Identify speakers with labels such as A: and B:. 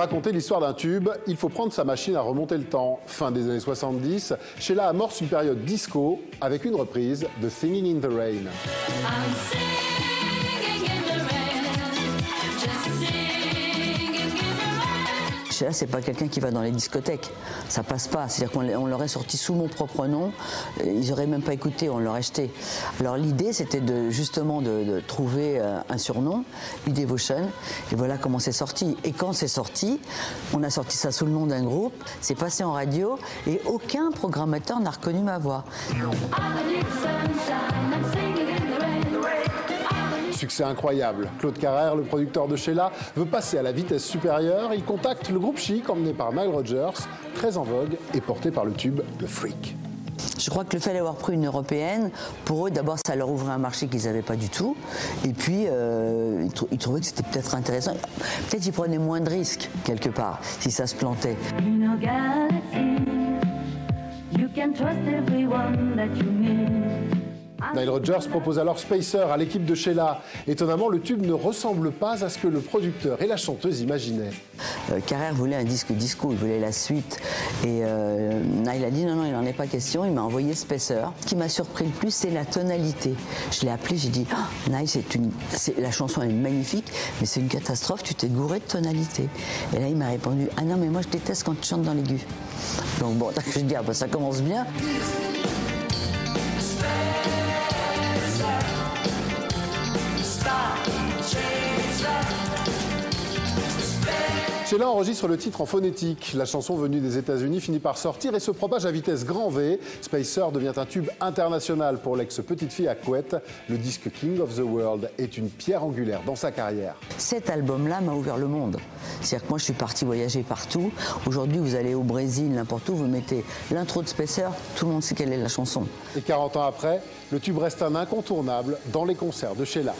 A: raconter l'histoire d'un tube, il faut prendre sa machine à remonter le temps. Fin des années 70, Sheila amorce une période disco avec une reprise de Singing in the Rain.
B: C'est pas quelqu'un qui va dans les discothèques. Ça passe pas. C'est-à-dire qu'on l'a- on l'aurait sorti sous mon propre nom. Ils auraient même pas écouté, on l'aurait jeté. Alors l'idée, c'était de, justement de, trouver euh, un surnom, U-Devotion. Et voilà comment c'est sorti. Et quand c'est sorti, on a sorti ça sous le nom d'un groupe. C'est passé en radio et aucun programmateur n'a reconnu ma voix.
A: Succès incroyable. Claude Carrère, le producteur de Sheila, veut passer à la vitesse supérieure. Il contacte le groupe Chic emmené par Nile Rodgers, très en vogue et porté par le tube The Freak.
B: Je crois que le fait d'avoir pris une européenne, pour eux, d'abord, ça leur ouvrait un marché qu'ils n'avaient pas du tout. Et puis, euh, ils, trou- ils trouvaient que c'était peut-être intéressant. Peut-être qu'ils prenaient moins de risques, quelque part, si ça se plantait.
C: Galaxy, you can trust everyone that you meet.
A: Nile Rodgers propose alors Spacer à l'équipe de Sheila. Étonnamment, le tube ne ressemble pas à ce que le producteur et la chanteuse imaginaient.
B: Euh, Carrère voulait un disque disco, il voulait la suite. Et euh, Nile a dit non, non, il n'en est pas question. Il m'a envoyé Spacer. Ce qui m'a surpris le plus, c'est la tonalité. Je l'ai appelé, j'ai dit Ah, Nile, c'est une, la chanson est magnifique, mais c'est une catastrophe, tu t'es gouré de tonalité. Et là, il m'a répondu Ah non, mais moi je déteste quand tu chantes dans l'aigu. Donc bon, je dis Ah, ça commence bien.
A: Sheila enregistre le titre en phonétique. La chanson venue des États-Unis finit par sortir et se propage à vitesse grand V. Spacer devient un tube international pour l'ex-petite fille à couette. Le disque King of the World est une pierre angulaire dans sa carrière.
B: Cet album-là m'a ouvert le monde. C'est-à-dire que moi, je suis partie voyager partout. Aujourd'hui, vous allez au Brésil, n'importe où, vous mettez l'intro de Spacer, tout le monde sait quelle est la chanson.
A: Et 40 ans après, le tube reste un incontournable dans les concerts de Sheila.